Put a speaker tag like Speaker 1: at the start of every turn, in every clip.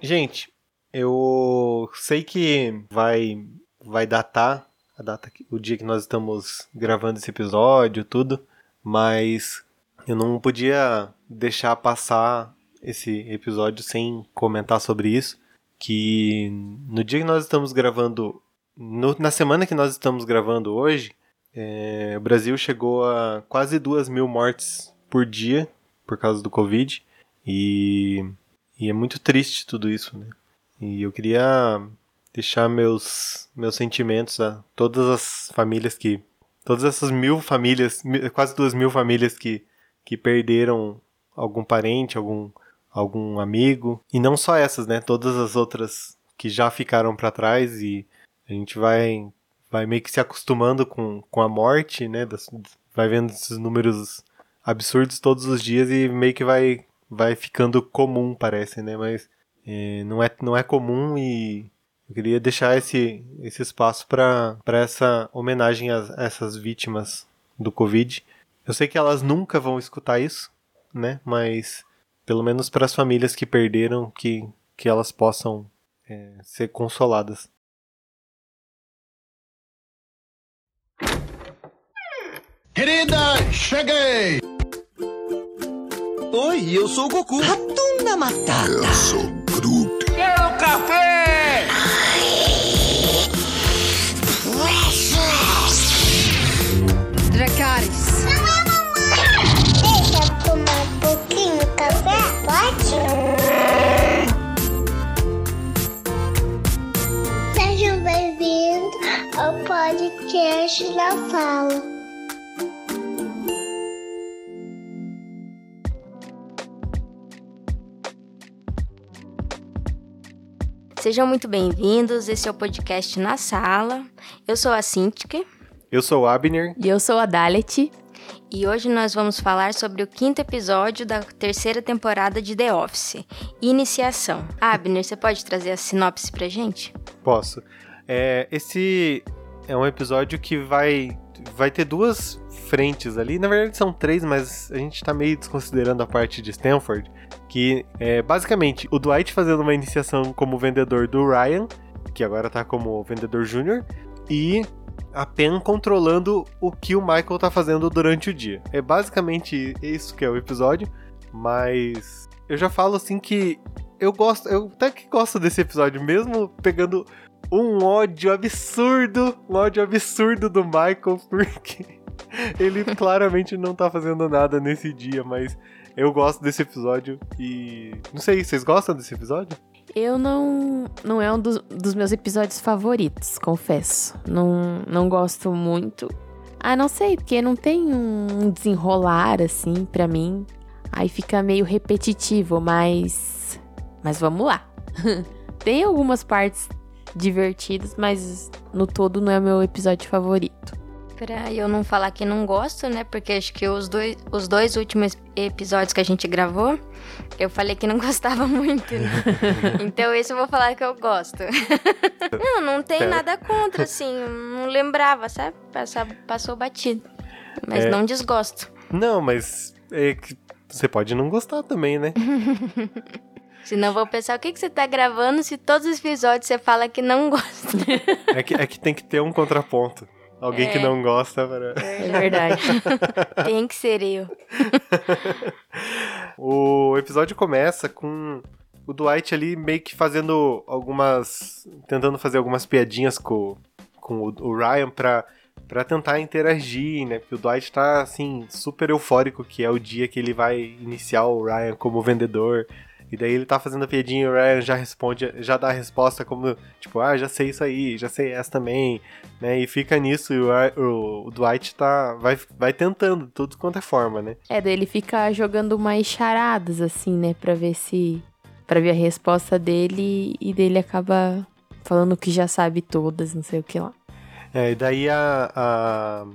Speaker 1: Gente, eu sei que vai vai datar a data, o dia que nós estamos gravando esse episódio, tudo, mas eu não podia deixar passar esse episódio sem comentar sobre isso, que no dia que nós estamos gravando, no, na semana que nós estamos gravando hoje, é, o Brasil chegou a quase duas mil mortes por dia por causa do Covid e, e é muito triste tudo isso, né? E eu queria deixar meus meus sentimentos a todas as famílias que todas essas mil famílias quase duas mil famílias que que perderam algum parente algum algum amigo. E não só essas né? Todas as outras que já ficaram para trás e a gente vai vai meio que se acostumando com, com a morte né? Vai vendo esses números absurdos todos os dias e meio que vai vai ficando comum parece né mas é, não é não é comum e eu queria deixar esse, esse espaço para essa homenagem a, a essas vítimas do Covid. Eu sei que elas nunca vão escutar isso, né? Mas pelo menos para as famílias que perderam, que, que elas possam é, ser consoladas.
Speaker 2: Querida, cheguei!
Speaker 3: Oi, eu sou o Goku.
Speaker 4: Ratunda Matata.
Speaker 5: Eu sou Groot.
Speaker 6: Quero café!
Speaker 7: Sejam
Speaker 8: muito bem-vindos. Esse é o podcast Na Sala. Eu sou a Cintiq.
Speaker 1: Eu sou o Abner.
Speaker 9: E eu sou a Dalet.
Speaker 8: E hoje nós vamos falar sobre o quinto episódio da terceira temporada de The Office, Iniciação. Abner, você pode trazer a sinopse pra gente?
Speaker 1: Posso. É, esse é um episódio que vai, vai ter duas frentes ali. Na verdade são três, mas a gente tá meio desconsiderando a parte de Stanford. Que é basicamente o Dwight fazendo uma iniciação como vendedor do Ryan, que agora tá como vendedor júnior, e a Pen controlando o que o Michael tá fazendo durante o dia. É basicamente isso que é o episódio, mas eu já falo assim que eu gosto, eu até que gosto desse episódio, mesmo pegando um ódio absurdo, um ódio absurdo do Michael, porque ele claramente não tá fazendo nada nesse dia, mas eu gosto desse episódio e. Não sei, vocês gostam desse episódio?
Speaker 9: Eu não. Não é um dos, dos meus episódios favoritos, confesso. Não, não gosto muito. Ah, não sei, porque não tem um desenrolar assim para mim. Aí fica meio repetitivo, mas. Mas vamos lá. tem algumas partes divertidas, mas no todo não é meu episódio favorito.
Speaker 8: Pra eu não falar que não gosto, né? Porque acho que os dois, os dois últimos episódios que a gente gravou, eu falei que não gostava muito, né? então esse eu vou falar que eu gosto. não, não tem nada contra, assim. Não lembrava, sabe? Passou, passou batido. Mas é... não desgosto.
Speaker 1: Não, mas é que você pode não gostar também, né?
Speaker 8: Senão vou pensar, o que, que você tá gravando se todos os episódios você fala que não gosta?
Speaker 1: é, que, é que tem que ter um contraponto. Alguém é. que não gosta. Para...
Speaker 8: É verdade. Tem que ser eu.
Speaker 1: o episódio começa com o Dwight ali meio que fazendo algumas. tentando fazer algumas piadinhas com, com o, Ryan pra, pra tentar interagir, né? Porque o Dwight tá assim, super eufórico, que é o dia que ele vai iniciar o Ryan como vendedor. E daí ele tá fazendo a piadinha e o Ryan já responde, já dá a resposta como, tipo, ah, já sei isso aí, já sei essa também, né? E fica nisso e o, o, Dwight tá, vai, vai tentando, tudo quanto é forma, né?
Speaker 9: É, daí ele fica jogando mais charadas, assim, né? Pra ver se... Pra ver a resposta dele e dele acaba falando que já sabe todas, não sei o que lá.
Speaker 1: É, e daí a, a,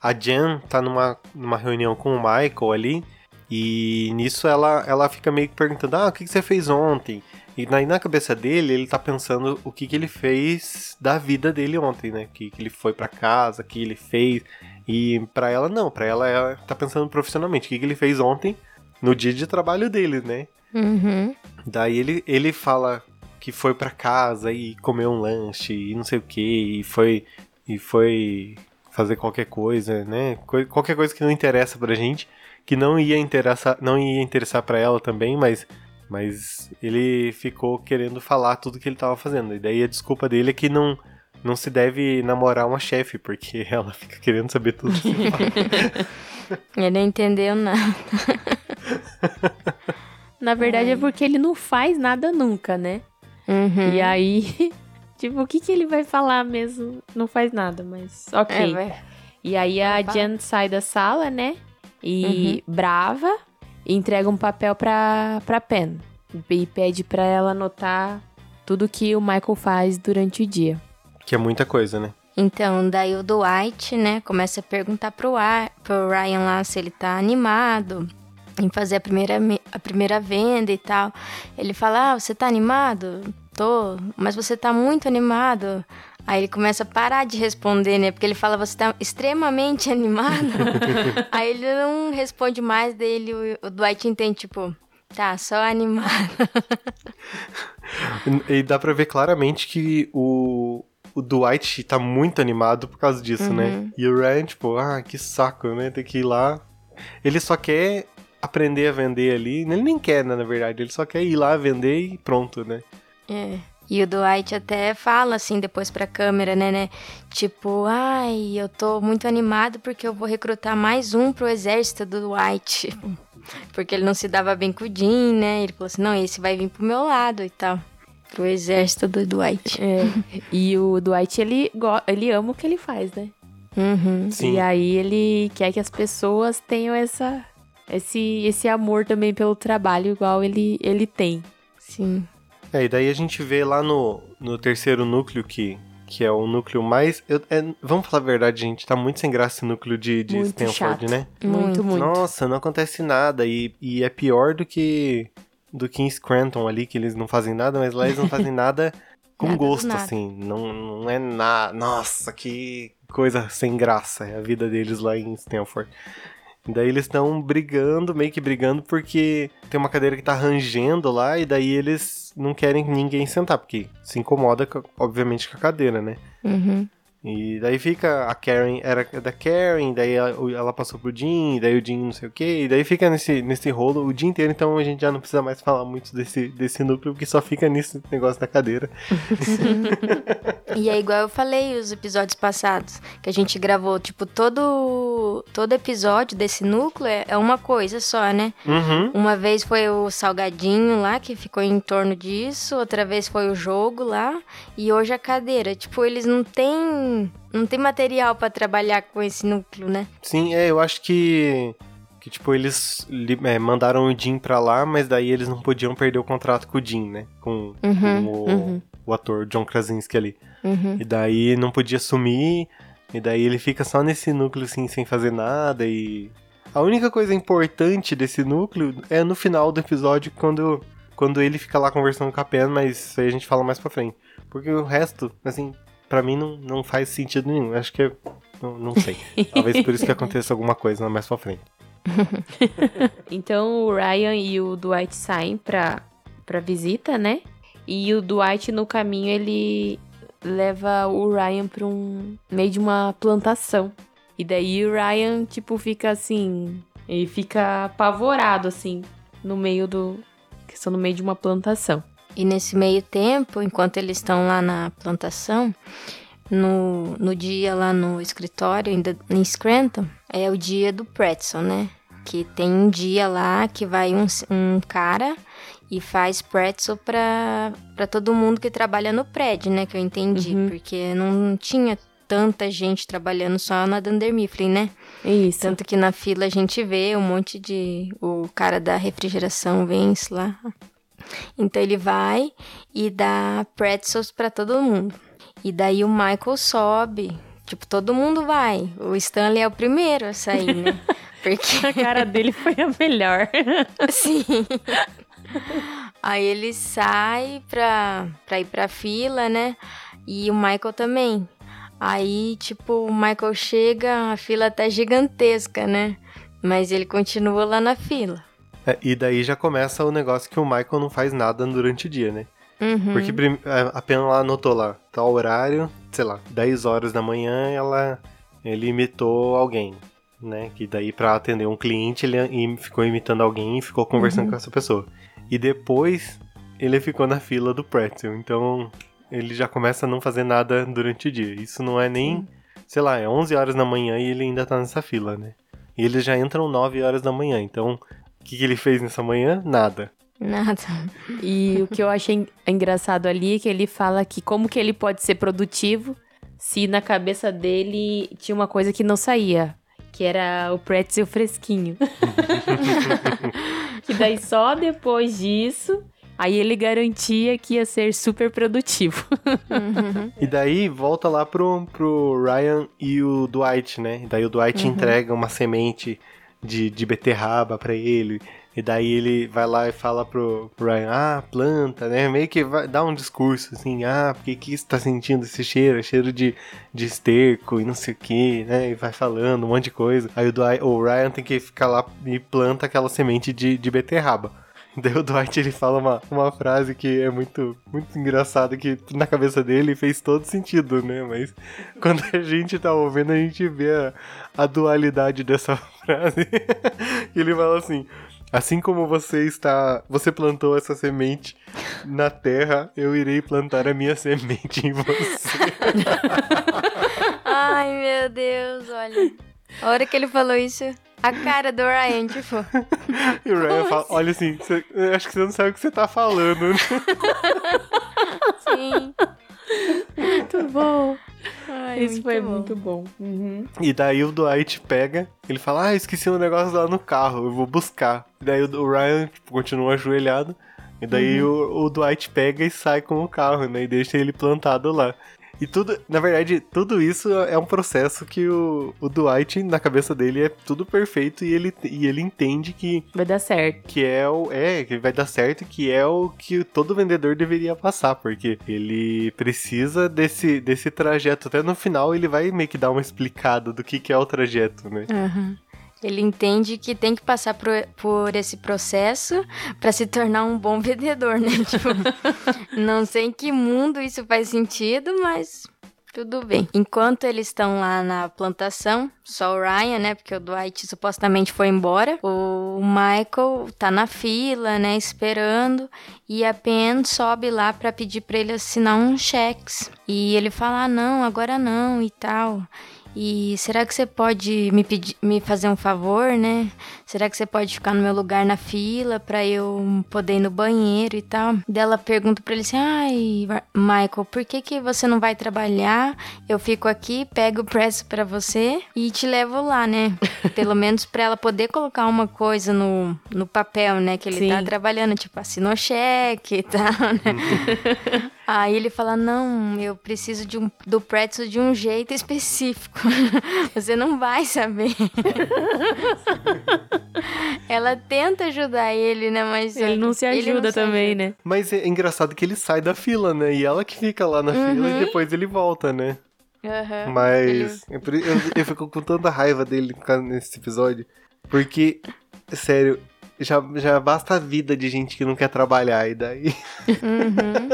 Speaker 1: a Jen tá numa, numa reunião com o Michael ali e nisso ela, ela fica meio que perguntando: Ah, o que, que você fez ontem? E na, na cabeça dele, ele tá pensando o que, que ele fez da vida dele ontem, né? Que, que ele foi para casa, que ele fez. E para ela, não. para ela, ela tá pensando profissionalmente. O que, que ele fez ontem no dia de trabalho dele, né?
Speaker 9: Uhum.
Speaker 1: Daí ele, ele fala que foi pra casa e comeu um lanche e não sei o que, e foi, e foi fazer qualquer coisa, né? Qualquer coisa que não interessa pra gente, que não ia interessar, não ia interessar para ela também, mas mas ele ficou querendo falar tudo que ele tava fazendo. E daí a desculpa dele é que não não se deve namorar uma chefe, porque ela fica querendo saber tudo. que você fala.
Speaker 8: Ele não entendeu nada.
Speaker 9: Na verdade é porque ele não faz nada nunca, né?
Speaker 8: Uhum.
Speaker 9: E aí, tipo, o que, que ele vai falar mesmo? Não faz nada, mas ok.
Speaker 8: É.
Speaker 9: E aí a. Jen sai da sala, né? E brava, e entrega um papel pra, pra Pen. E pede pra ela anotar tudo que o Michael faz durante o dia.
Speaker 1: que é muita coisa, né?
Speaker 8: Então, daí o Dwight, né, começa a perguntar pro, Ar, pro Ryan lá se ele tá animado em fazer a primeira, me- a primeira venda e tal. Ele fala, ah, você tá animado? Tô, mas você tá muito animado. Aí ele começa a parar de responder, né? Porque ele fala, você tá extremamente animado. Aí ele não responde mais, daí ele, o, Dwight entende, tipo, tá, só animado.
Speaker 1: E dá pra ver claramente que o, o Dwight tá muito animado por causa disso, né? E o Ryan, tipo, ah, que saco, né? Tem que ir lá. Ele só quer aprender a vender ali. Ele nem quer, né, na verdade. Ele só quer ir lá vender e pronto, né?
Speaker 8: É. E o Dwight até fala assim depois pra câmera, né, né? Tipo, ai, eu tô muito animado porque eu vou recrutar mais um pro exército do Dwight. Porque ele não se dava bem com o Jim, né? Ele falou assim, não, esse vai vir pro meu lado e tal. Pro exército do Dwight.
Speaker 9: É. e o Dwight, ele, ele ama o que ele faz, né?
Speaker 8: Uhum.
Speaker 1: Sim.
Speaker 9: E aí ele quer que as pessoas tenham essa, esse, esse amor também pelo trabalho, igual ele, ele tem.
Speaker 8: Sim.
Speaker 1: É, e daí a gente vê lá no, no terceiro núcleo, que, que é o núcleo mais. eu- é, vamos falar a verdade, gente, tá muito sem graça esse núcleo de, de
Speaker 9: Muito
Speaker 1: Stanford,
Speaker 9: chato.
Speaker 1: né?
Speaker 9: Muito, muito.
Speaker 1: Nossa, não acontece nada. E, e é pior do que do que em Scranton ali, que eles não fazem nada, mas lá eles não fazem nada com
Speaker 8: Nada
Speaker 1: gosto,
Speaker 8: nada.
Speaker 1: assim. Não, não é nada. Nossa, que coisa sem graça é a vida deles lá em Stanford. Daí eles estão brigando, meio que brigando, porque tem uma cadeira que tá rangendo lá, e daí eles não querem ninguém sentar, porque se incomoda, com- obviamente, com a cadeira, né?
Speaker 8: Uhum.
Speaker 1: E daí fica a Karen, era da Karen, daí ela, ela passou pro Jim, daí o Jim não sei o que, e daí fica nesse, nesse rolo o dia inteiro, então a gente já não precisa mais falar muito desse, desse núcleo, porque só fica nesse negócio da cadeira.
Speaker 8: E é igual eu falei os episódios passados, que a gente gravou, tipo, todo, todo episódio desse núcleo é é uma coisa só, né?
Speaker 1: Uhum.
Speaker 8: Uma vez foi o salgadinho lá, que ficou em torno disso, outra vez foi o jogo lá, e hoje a cadeira. Tipo, eles não têm. Não tem material pra trabalhar com esse núcleo, né?
Speaker 1: Sim, é, eu acho que. Que, tipo, eles é, mandaram o Jim pra lá, mas daí eles não podiam perder o contrato com o Jim, né? Com, com o,
Speaker 9: uhum.
Speaker 1: o ator John Krasinski ali.
Speaker 8: Uhum.
Speaker 1: E daí não podia sumir, e daí ele fica só nesse núcleo assim, sem fazer nada, e. A única coisa importante desse núcleo é no final do episódio, quando, quando ele fica lá conversando com a Pen, mas isso aí a gente fala mais pra frente. Porque o resto, assim, pra mim não, não faz sentido nenhum. Acho que. é- Não, não sei. Talvez por isso que aconteça alguma coisa mais pra frente.
Speaker 9: Então o Ryan e o Dwight saem pra, pra visita, né? E o Dwight no caminho ele leva o Ryan pra um meio de uma plantação. E daí o Ryan, tipo, fica assim. Ele fica apavorado, assim, no meio do. Que estão no meio de uma plantação.
Speaker 8: E nesse meio tempo, enquanto eles estão lá na plantação, no, no dia lá no escritório, ainda em Scranton, é o dia do pretzel, né? Que tem um dia lá que vai um, um cara e faz pretzel pra, pra todo mundo que trabalha no prédio, né? Que eu entendi,
Speaker 9: Uhum.
Speaker 8: porque não tinha tanta gente trabalhando só na Dunder Mifflin, né?
Speaker 9: Isso.
Speaker 8: Tanto que na fila a gente vê um monte de. O cara da refrigeração vence lá. Então ele vai e dá pretzels pra todo mundo. E daí o Michael sobe. Tipo, todo mundo vai. O Stanley é o primeiro a sair, né? Porque.
Speaker 9: A cara dele foi a melhor.
Speaker 8: Sim. Aí ele sai pra, pra ir pra fila, né? E o Michael também. Aí, tipo, o Michael chega, a fila tá gigantesca, né? Mas ele continua lá na fila.
Speaker 1: É, e daí já começa o negócio que o Michael não faz nada durante o dia, né?
Speaker 8: Uhum.
Speaker 1: Porque prim- a Pena lá anotou lá, tal horário, sei lá, 10 horas da manhã, ela ele imitou alguém, né? Que daí pra atender um cliente ele ficou imitando alguém e ficou conversando com essa pessoa. E depois ele ficou na fila do pretzel, então ele já começa a não fazer nada durante o dia. Isso não é nem, sei lá, é 11 horas da manhã e ele ainda tá nessa fila, né? E eles já entram 9 horas da manhã, então o que, que ele fez nessa manhã? Nada.
Speaker 8: Nada.
Speaker 9: E o que eu achei en- engraçado ali é que ele fala que como que ele pode ser produtivo se na cabeça dele tinha uma coisa que não saía, que era o pretzel fresquinho. que daí só depois disso, aí ele garantia que ia ser super produtivo.
Speaker 8: Uhum.
Speaker 1: E daí volta lá pro, pro Ryan e o Dwight, né? E daí o Dwight entrega uma semente de, de beterraba pra ele. E daí ele vai lá e fala pro, pro Ryan, ah, planta, né? Meio que vai dar um discurso assim, ah, por que que você tá sentindo esse cheiro? É cheiro de, de esterco e não sei o que, né? E vai falando um monte de coisa. Aí o, Dwight, o Ryan tem que ficar lá e planta aquela semente de, de beterraba. Daí o Dwight ele fala uma, uma frase que é muito, muito engraçada, que na cabeça dele fez todo sentido, né? Mas quando a gente tá ouvindo, a gente vê a, a dualidade dessa frase. ele fala assim. Assim como você está. Você plantou essa semente na terra, eu irei plantar a minha semente em você.
Speaker 8: Ai, meu Deus, olha. A hora que ele falou isso, a cara do Ryan, tipo,
Speaker 1: E o Ryan fala, olha assim, você- eu acho que você não sabe o que você tá falando. né?"
Speaker 8: sim.
Speaker 9: Muito bom.
Speaker 8: Ai,
Speaker 9: Isso foi
Speaker 8: bom.
Speaker 9: muito bom. Uhum.
Speaker 1: E daí o Dwight pega, ele fala, ah, esqueci um negócio lá no carro, eu vou buscar. E daí o Ryan tipo, continua ajoelhado, e daí o, o Dwight pega e sai com o carro, né, e deixa ele plantado lá. E tudo, na verdade, tudo isso é um processo que o, o Dwight, na cabeça dele, é tudo perfeito e ele, e ele entende que,
Speaker 9: Vai dar certo.
Speaker 1: que é o. É, que vai dar certo, que é o que todo vendedor deveria passar, porque ele precisa desse, desse trajeto. Até no final ele vai meio que dar uma explicada do que, que é o trajeto, né?
Speaker 8: Aham. Ele entende que tem que passar por, por esse processo pra se tornar um bom vendedor, né? Tipo, não sei em que mundo isso faz sentido, mas tudo bem. Enquanto eles estão lá na plantação, só o Ryan, né? Porque o Dwight supostamente foi embora. O Michael tá na fila, né? Esperando. E a Pen sobe lá pra pedir pra ele assinar uns cheques. E ele fala: ah, não, agora não e tal. E será que você pode me pedir, me fazer um favor, né? Será que você pode ficar no meu lugar na fila pra eu poder ir no banheiro e tal? Daí ela pergunta pra ele assim: "Ai, Michael, por que que você não vai trabalhar? Eu fico aqui, pego o preço pra você e te levo lá, né? Pelo menos pra ela poder colocar uma coisa no, no papel, né, que ele
Speaker 9: Sim.
Speaker 8: tá trabalhando, tipo, assinou cheque e tal, né? Aí ele fala: Não, eu preciso de um, do pretzel de um jeito específico. Você não vai saber. Ela tenta ajudar ele, né? Mas
Speaker 9: Ele não se ajuda
Speaker 8: não se
Speaker 9: também,
Speaker 8: ajuda.
Speaker 9: né?
Speaker 1: Mas é engraçado que ele sai da fila, né? E ela que fica lá na fila e depois ele volta, né?
Speaker 8: Aham.
Speaker 1: Mas eu, eu, eu fico com tanta raiva dele nesse episódio. Porque, sério, já, já basta a vida de gente que não quer trabalhar. E daí.
Speaker 8: Uhum.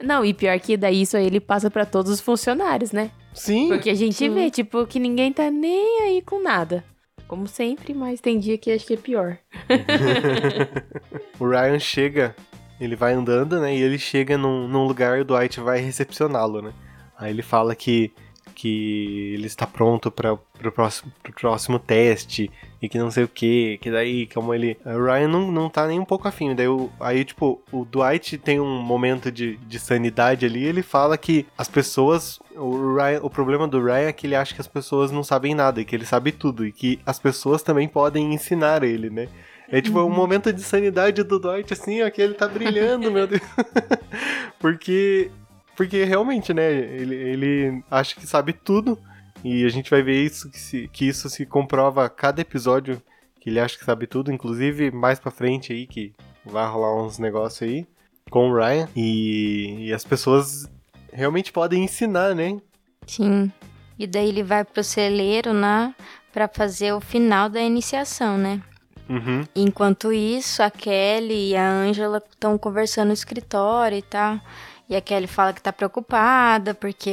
Speaker 9: Não, e pior que daí isso aí ele passa pra todos os funcionários, né?
Speaker 1: Sim.
Speaker 9: Porque a gente vê, tipo, que ninguém tá nem aí com nada. Como sempre, mas tem dia que acho que é pior.
Speaker 1: O Ryan chega, ele vai andando, né? E ele chega num, num lugar e o Dwight vai recepcioná-lo, né? Aí ele fala que, que ele está pronto para pro próximo, pro próximo teste e que não sei o que, que daí, como ele. O Ryan não, não tá nem um pouco afim. Daí, o- aí, tipo, o Dwight tem um momento de, de sanidade ali. Ele fala que as pessoas. O, Ryan, o problema do Ryan é que ele acha que as pessoas não sabem nada e que ele sabe tudo e que as pessoas também podem ensinar ele, né? É tipo um momento de sanidade do Dwight, assim, ó, que ele tá brilhando, meu Deus. porque, porque realmente, né, ele, ele acha que sabe tudo. E a gente vai ver isso que, se- que isso se comprova a cada episódio que ele acha que sabe tudo, inclusive mais pra frente aí, que vai rolar uns negócios aí com o Ryan. E, e as pessoas realmente podem ensinar, né?
Speaker 8: Sim. E daí ele vai pro celeiro, né? Pra fazer o final da iniciação, né?
Speaker 1: Uhum.
Speaker 8: Enquanto isso, a Kelly e a Angela estão conversando no escritório e tal. E a Kelly fala que tá preocupada porque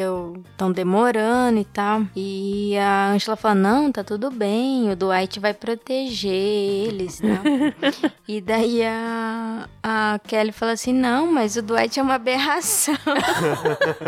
Speaker 8: estão demorando e tal. E a Angela fala: Não, tá tudo bem, o Dwight vai proteger eles, tá? e daí a, a Kelly fala assim: Não, mas o Dwight é uma aberração.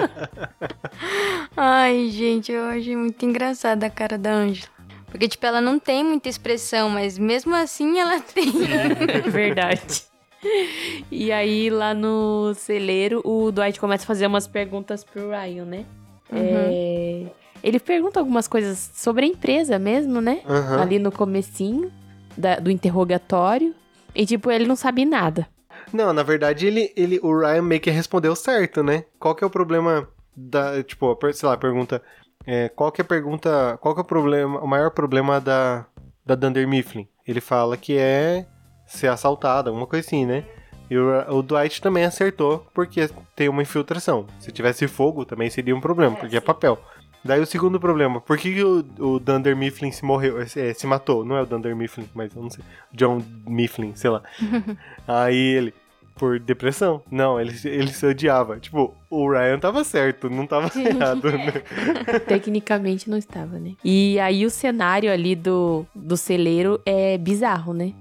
Speaker 8: Ai, gente, eu achei muito engraçada a cara da Angela. Porque, tipo, ela não tem muita expressão, mas mesmo assim ela tem.
Speaker 9: Verdade. E aí, lá no celeiro, o Dwight começa a fazer umas perguntas pro Ryan, né? É, Ele pergunta algumas coisas sobre a empresa mesmo, né?
Speaker 1: Aham.
Speaker 9: Ali no comecinho da- do interrogatório. E, tipo, ele não sabe nada.
Speaker 1: Não, na verdade, ele, ele, o Ryan meio que respondeu certo, né? Qual que é o problema da, tipo, sei lá, pergunta, é, qual que é a pergunta, qual que é o problema, o maior problema da, da Dunder Mifflin? Ele fala que é ser assaltada, alguma coisa assim, né? E o, o Dwight também acertou, porque tem uma infiltração. Se tivesse fogo, também seria um problema, porque é papel. Daí o segundo problema, por que, que o, o Dunder Mifflin se morreu, é, se matou? Não é o Dunder Mifflin, mas eu não sei. John Mifflin, sei lá. Aí ele, por depressão. Não, ele, ele se odiava. Tipo, o Ryan tava certo, não tava errado, né?
Speaker 9: Tecnicamente não estava, né? E aí o cenário ali do, do celeiro é bizarro, né?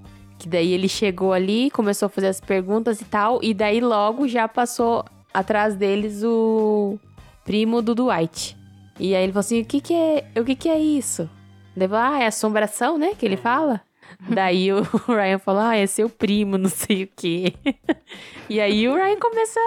Speaker 9: Que daí ele chegou ali, começou a fazer as perguntas e tal, e daí logo já passou atrás deles o primo do Dwight. E aí ele falou assim: o que que é, o que que é isso? Daí falou, ah, é assombração, né? Que ele fala. Daí o Ryan falou, ah, é seu primo, não sei o quê. e aí o Ryan começa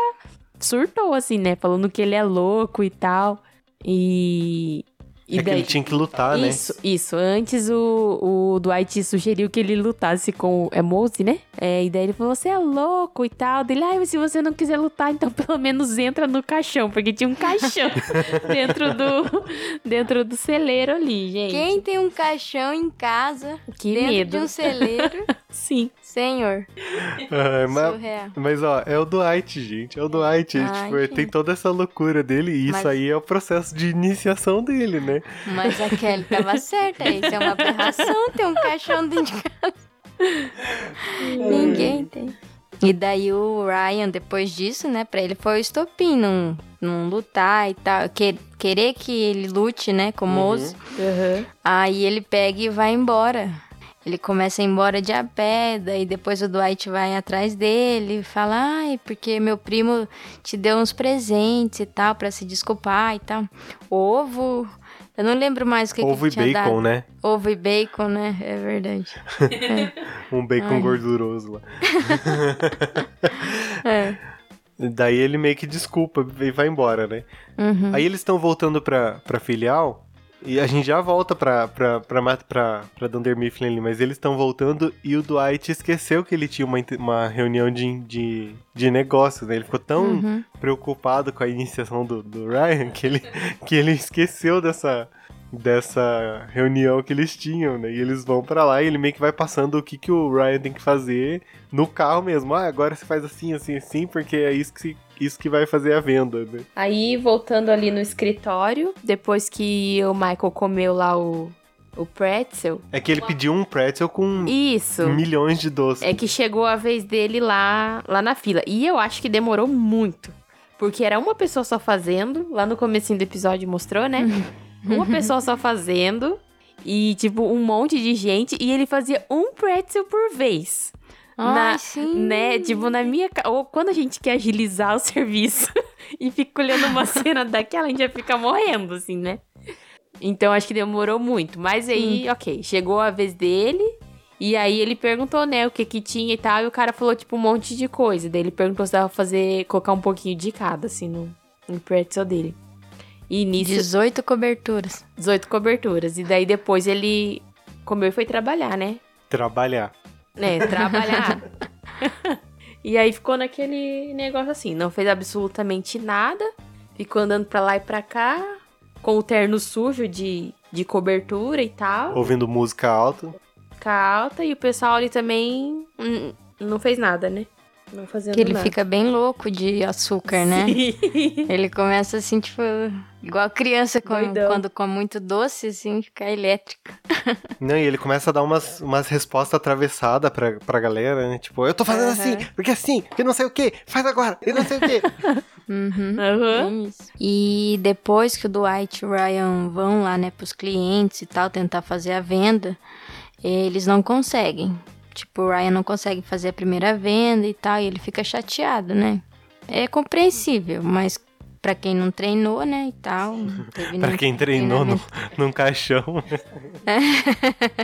Speaker 9: surtou, assim, né? Falando que ele é louco e tal. E. E
Speaker 1: é que ele tinha que lutar, né?
Speaker 9: Isso, isso. Antes o, o Dwight sugeriu que ele lutasse com. É Mose, né? É, e daí ele falou: você é louco e tal. Dele, ai, mas se você não quiser lutar, então pelo menos entra no caixão, porque tinha um caixão dentro do dentro do celeiro ali, gente.
Speaker 8: Quem tem um caixão em casa,
Speaker 9: Que
Speaker 8: dentro
Speaker 9: medo.
Speaker 8: de um celeiro,
Speaker 9: Sim.
Speaker 8: Senhor,
Speaker 1: Ah, mas,
Speaker 8: surreal.
Speaker 1: mas, ó, é o Dwight, gente. É o Dwight.
Speaker 8: Ai,
Speaker 1: tipo, ele
Speaker 8: gente.
Speaker 1: tem toda essa loucura dele. E isso
Speaker 8: Mas-
Speaker 1: aí é o processo de iniciação dele, né?
Speaker 8: Mas a Kelly tava certa, isso é uma aberração ter um caixão dentro de casa. Ninguém tem. E daí o Ryan, depois disso, né, pra ele foi o estopim, não, não lutar e tal, que- querer que ele lute, né, com o Mose.
Speaker 9: Aham.
Speaker 8: Aí ele pega e vai embora. Ele começa a ir embora de a pé, daí depois o Dwight vai atrás dele e fala, ai, porque meu primo te deu uns presentes e tal, pra se desculpar e tal. Ovo, eu não lembro mais o que
Speaker 1: Ovo
Speaker 8: que
Speaker 1: e
Speaker 8: tinha
Speaker 1: bacon,
Speaker 8: dado.
Speaker 1: né?
Speaker 8: Ovo e bacon, né? É verdade.
Speaker 1: Um bacon
Speaker 8: Ai.
Speaker 1: gorduroso lá.
Speaker 8: É.
Speaker 1: Daí ele meio que desculpa e vai embora, né?
Speaker 8: Uhum.
Speaker 1: Aí eles estão voltando pra, pra filial. E a gente já volta pra, pra, pra, pra, pra Dunder Mifflin ali, mas eles estão voltando e o Dwight esqueceu que ele tinha uma, uma reunião de, de, de negócios, né? Ele ficou tão
Speaker 8: Uhum.
Speaker 1: preocupado com a iniciação do, do Ryan que ele, que ele esqueceu dessa, dessa reunião que eles tinham, né? E eles vão pra lá e ele meio que vai passando o que, que o Ryan tem que fazer no carro mesmo. Ah, agora você faz assim, assim, assim, porque é isso que, isso que vai fazer a venda, né?
Speaker 9: Aí, voltando ali no escritório, depois que o Michael comeu lá o, o pretzel.
Speaker 1: É que ele pediu um pretzel com
Speaker 9: Isso.
Speaker 1: milhões de doces.
Speaker 9: É que chegou a vez dele lá, lá na fila. E eu acho que demorou muito. Porque era uma pessoa só fazendo. Lá no comecinho do episódio mostrou, né? uma pessoa só fazendo. E, tipo, um monte de gente. E ele fazia um pretzel por vez.
Speaker 8: Ai,
Speaker 9: na,
Speaker 8: sim.
Speaker 9: Né? Tipo, na minha... Ou quando a gente quer agilizar o serviço e fica olhando uma cena daquela, a gente já fica morrendo, assim, né? Então, acho que demorou muito. Mas aí,
Speaker 8: Hum.
Speaker 9: ok. Chegou a vez dele. E aí ele perguntou, né, o que que tinha e tal. E o cara falou, tipo, um monte de coisa. Daí ele perguntou se dava pra fazer... Colocar um pouquinho de cada, assim, no, no pretzel dele. E nisso...
Speaker 8: 18 coberturas.
Speaker 9: 18 coberturas. E daí depois ele comeu e foi trabalhar, né?
Speaker 1: Trabalhar.
Speaker 9: Né, trabalhar. e aí ficou naquele negócio assim, não fez absolutamente nada, ficou andando pra lá e pra cá, com o terno sujo de, de cobertura e tal,
Speaker 1: Ouvindo música alta.
Speaker 9: fica alta, e o pessoal ali também hum, não fez nada, né? Não fazendo
Speaker 8: Que ele
Speaker 9: nada.
Speaker 8: fica bem louco de açúcar, né? Ele começa assim, tipo, igual criança com- quando come muito doce, assim, fica elétrica.
Speaker 1: Não, e ele começa a dar umas, umas respostas atravessadas pra, pra galera, né? Tipo, eu tô fazendo
Speaker 8: Aham.
Speaker 1: assim, porque assim, porque não sei o que, faz agora, e não sei o que.
Speaker 8: Uhum. Isso. E depois que o Dwight e o Ryan vão lá, né, pros clientes e tal, tentar fazer a venda, eles não conseguem. Tipo, o Ryan não consegue fazer a primeira venda e tal, e ele fica chateado, né? É compreensível, mas pra quem não treinou, né, e tal... nenhum
Speaker 1: quem treinou no, num caixão.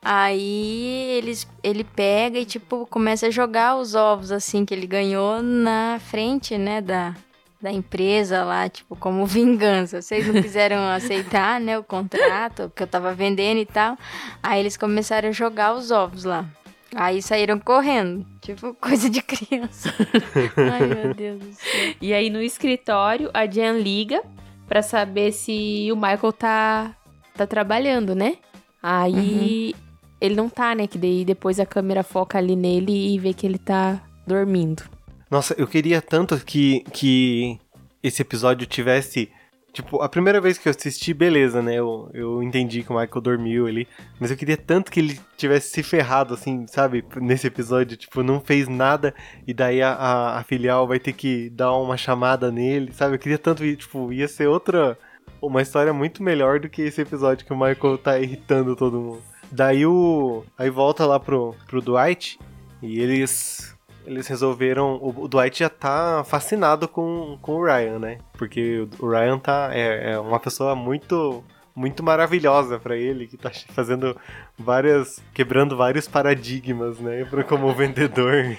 Speaker 8: Aí eles, ele pega e, tipo, começa a jogar os ovos, assim, que ele ganhou na frente, né, da, da empresa lá, tipo, como vingança. Vocês não quiseram aceitar, né, o contrato que eu tava vendendo e tal. Aí eles começaram a jogar os ovos lá. Aí saíram correndo, tipo, coisa de criança. Ai, meu Deus do céu.
Speaker 9: E aí no escritório, a Jan liga pra saber se o Michael tá, tá trabalhando, né? Aí ele não tá, né? Que daí depois a câmera foca ali nele e vê que ele tá dormindo.
Speaker 1: Nossa, eu queria tanto que, que esse episódio tivesse. Tipo, a primeira vez que eu assisti, beleza, né? Eu, eu entendi que o Michael dormiu ali. Mas eu queria tanto que ele tivesse se ferrado, assim, sabe? Nesse episódio. Tipo, não fez nada. E daí a, a, a filial vai ter que dar uma chamada nele, sabe? Eu queria tanto. Tipo, ia ser outra. Uma história muito melhor do que esse episódio que o Michael tá irritando todo mundo. Daí o. Aí volta lá pro, pro Dwight. E eles. Eles resolveram. O, Dwight já tá fascinado com, com o Ryan, né? Porque o, Ryan tá. É, é uma pessoa muito. Muito maravilhosa pra ele, que tá fazendo várias. quebrando vários paradigmas, né? Pra, como vendedor.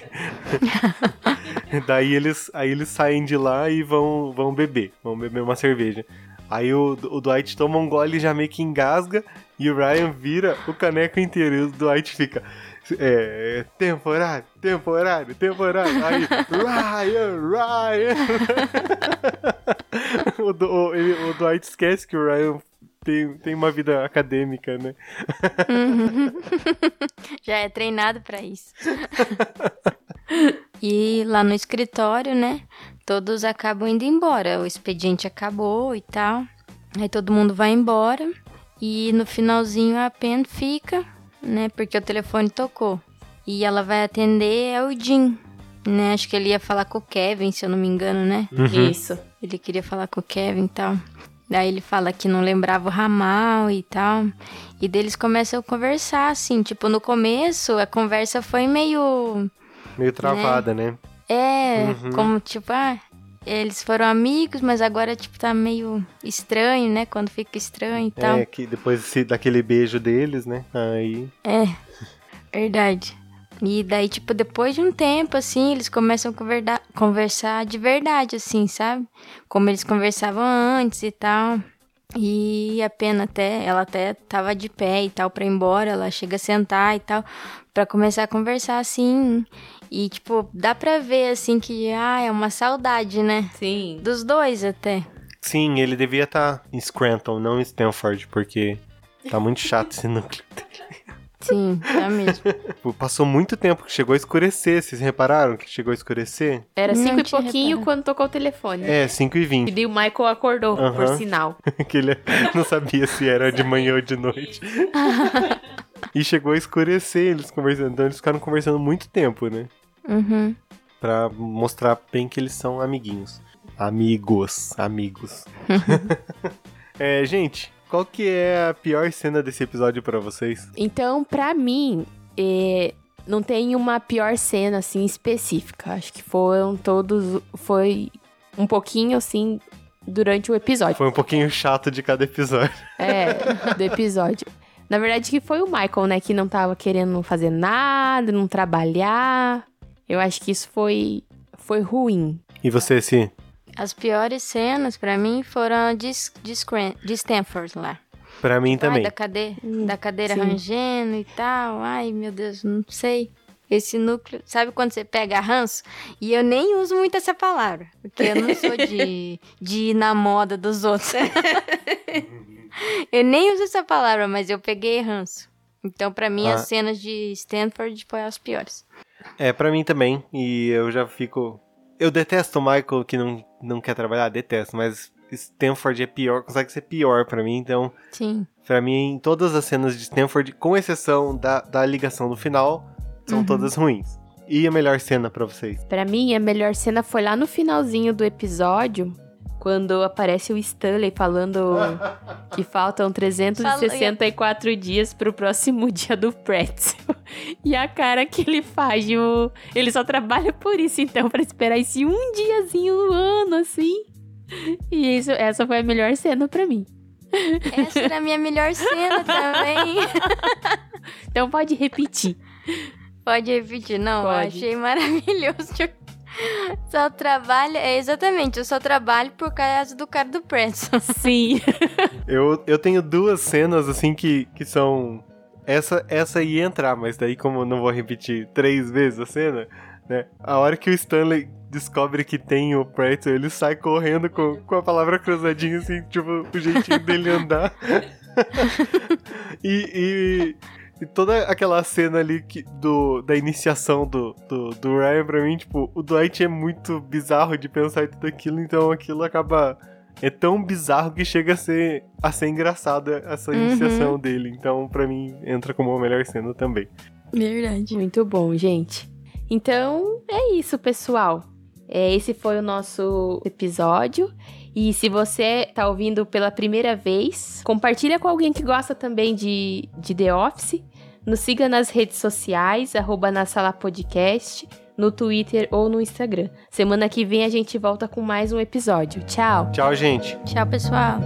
Speaker 1: Daí eles, aí eles saem de lá e vão, vão beber. Vão beber uma cerveja. Aí o, o Dwight toma um gole e já meio que engasga. E o Ryan vira o caneco inteiro. E o Dwight fica. É, temporário, temporário, temporário. Aí, Ryan, Ryan. o, o, ele- o Dwight esquece que o Ryan tem, tem uma vida acadêmica, né?
Speaker 8: Já é treinado pra isso. e lá no escritório, né? Todos acabam indo embora. O expediente acabou e tal. Aí todo mundo vai embora. E no finalzinho a Pen fica, né? Porque o telefone tocou. E ela vai atender é o Jim. Né? Acho que ele ia falar com o Kevin, se eu não me engano, né?
Speaker 9: Isso.
Speaker 8: Ele queria falar com o Kevin e tal. Daí ele fala que não lembrava o ramal e tal. E daí eles começam a conversar, assim. Tipo, no começo a conversa foi meio.
Speaker 1: Meio travada, né?
Speaker 8: É,
Speaker 1: Uhum.
Speaker 8: como tipo, ah, eles foram amigos, mas agora, tipo, tá meio estranho, né? Quando fica estranho e tal.
Speaker 1: É, que depois daquele beijo deles, né? Aí.
Speaker 8: É, verdade. E daí, tipo, depois de um tempo, assim, eles começam a conversar de verdade, assim, sabe? Como eles conversavam antes e tal. E a pena até, ela até tava de pé e tal pra ir embora, ela chega a sentar e tal, pra começar a conversar assim. E, tipo, dá pra ver, assim, que, ah, é uma saudade, né?
Speaker 9: Sim.
Speaker 8: Dos dois até.
Speaker 1: Sim, ele devia estar em Scranton, não em Stanford, porque tá muito chato esse núcleo.
Speaker 8: Sim, tá mesmo.
Speaker 1: Passou muito tempo que chegou a escurecer. Vocês repararam que chegou a escurecer?
Speaker 9: Era
Speaker 8: Não
Speaker 9: cinco e
Speaker 8: tinha
Speaker 9: pouquinho
Speaker 8: reparado.
Speaker 9: quando tocou o telefone.
Speaker 1: É, 5 e
Speaker 9: E
Speaker 1: 20
Speaker 9: daí o Michael acordou, por
Speaker 1: Aham.
Speaker 9: sinal.
Speaker 1: que ele não sabia se era de manhã ou de noite. e chegou a escurecer eles conversando. Então eles ficaram conversando muito tempo, né?
Speaker 8: Uhum.
Speaker 1: Pra mostrar bem que eles são amiguinhos. Amigos, amigos. é, gente, qual que é a pior cena desse episódio pra vocês?
Speaker 9: Então, pra mim, é, não tem uma pior cena assim específica. Acho que foram todos. Foi um pouquinho assim durante o episódio.
Speaker 1: Foi um pouquinho chato de cada episódio.
Speaker 9: É, do episódio. Na verdade, que foi o Michael, né? Que não tava querendo fazer nada, não trabalhar. Eu acho que isso foi, foi ruim.
Speaker 1: E você, se
Speaker 8: As piores cenas pra mim foram de, de, de Stanford lá.
Speaker 1: Pra mim
Speaker 8: Ai,
Speaker 1: também.
Speaker 8: da, cade... da cadeira
Speaker 9: sim.
Speaker 8: rangendo e tal. Ai, meu Deus, não sei. Esse núcleo. Sabe quando você pega ranço? E eu nem uso muito essa palavra. Porque eu não sou de, de ir na moda dos outros. eu nem uso essa palavra, mas eu peguei ranço. Então, pra mim,
Speaker 1: Ah.
Speaker 8: as cenas de Stanford foi as piores.
Speaker 1: É, pra mim também. E eu já fico. Eu detesto o Michael que não, não quer trabalhar, detesto, mas Stanford é pior, consegue ser pior pra mim, então.
Speaker 8: Sim.
Speaker 1: Pra mim, todas as cenas de Stanford, com exceção da, da ligação do final, são
Speaker 9: Uhum.
Speaker 1: todas ruins. E a melhor cena pra vocês?
Speaker 9: Pra mim, a melhor cena foi lá no finalzinho do episódio, quando aparece o Stanley falando que faltam 364 dias pro próximo dia do Pretzel. E a cara que ele faz, o- ele só trabalha por isso, então, pra esperar esse um diazinho no ano, assim. E isso, essa foi a melhor cena pra mim.
Speaker 8: Essa era a minha melhor cena também.
Speaker 9: Então pode repetir.
Speaker 8: Pode repetir, não, eu
Speaker 9: Pode.
Speaker 8: achei maravilhoso. Só trabalho, é exatamente, eu só trabalho por causa do cara do Pretzel.
Speaker 9: Sim.
Speaker 1: Eu, eu tenho duas cenas, assim, que, que são. Essa, essa ia entrar, mas daí, como eu não vou repetir três vezes a cena, né? A hora que o Stanley descobre que tem o Pretzel, ele sai correndo com, com a palavra cruzadinha, assim, tipo, o jeitinho dele andar. e, e, toda aquela cena ali que, do, da iniciação do, do, do Ryan, pra mim, tipo, o Dwight é muito bizarro de pensar em tudo aquilo, então aquilo acaba é tão bizarro que chega a ser, a ser engraçada essa
Speaker 8: Uhum.
Speaker 1: iniciação dele. Então, pra mim, entra como a melhor cena também.
Speaker 8: Verdade.
Speaker 9: Muito bom, gente. Então, é isso, pessoal. É, esse foi o nosso episódio. E se você tá ouvindo pela primeira vez, compartilha com alguém que gosta também de, de The Office. Nos siga nas redes sociais, arroba na sala podcast, no Twitter ou no Instagram. Semana que vem a gente volta com mais um episódio. Tchau!
Speaker 1: Tchau, gente.
Speaker 8: Tchau, pessoal.